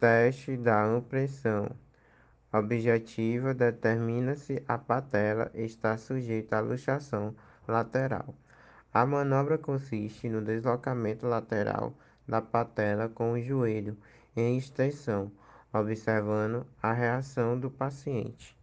teste da impressão objetiva determina se a patela está sujeita à luxação lateral. A manobra consiste no deslocamento lateral da patela com o joelho em extensão, observando a reação do paciente.